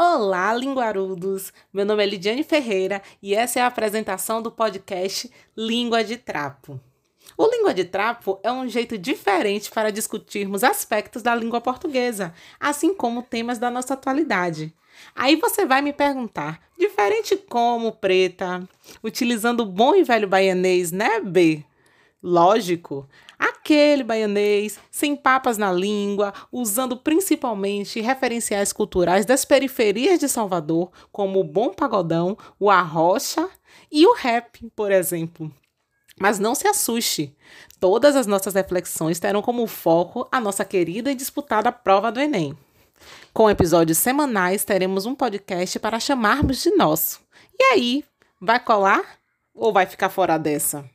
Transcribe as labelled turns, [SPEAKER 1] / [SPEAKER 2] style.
[SPEAKER 1] Olá, linguarudos! Meu nome é Lidiane Ferreira e essa é a apresentação do podcast Língua de Trapo. O Língua de Trapo é um jeito diferente para discutirmos aspectos da língua portuguesa, assim como temas da nossa atualidade. Aí você vai me perguntar, diferente como, preta? Utilizando o bom e velho baianês, né, B? Lógico, aquele baianês sem papas na língua, usando principalmente referenciais culturais das periferias de Salvador, como o bom pagodão, o arrocha e o rap, por exemplo. Mas não se assuste, todas as nossas reflexões terão como foco a nossa querida e disputada prova do Enem. Com episódios semanais, teremos um podcast para chamarmos de nosso. E aí, vai colar ou vai ficar fora dessa?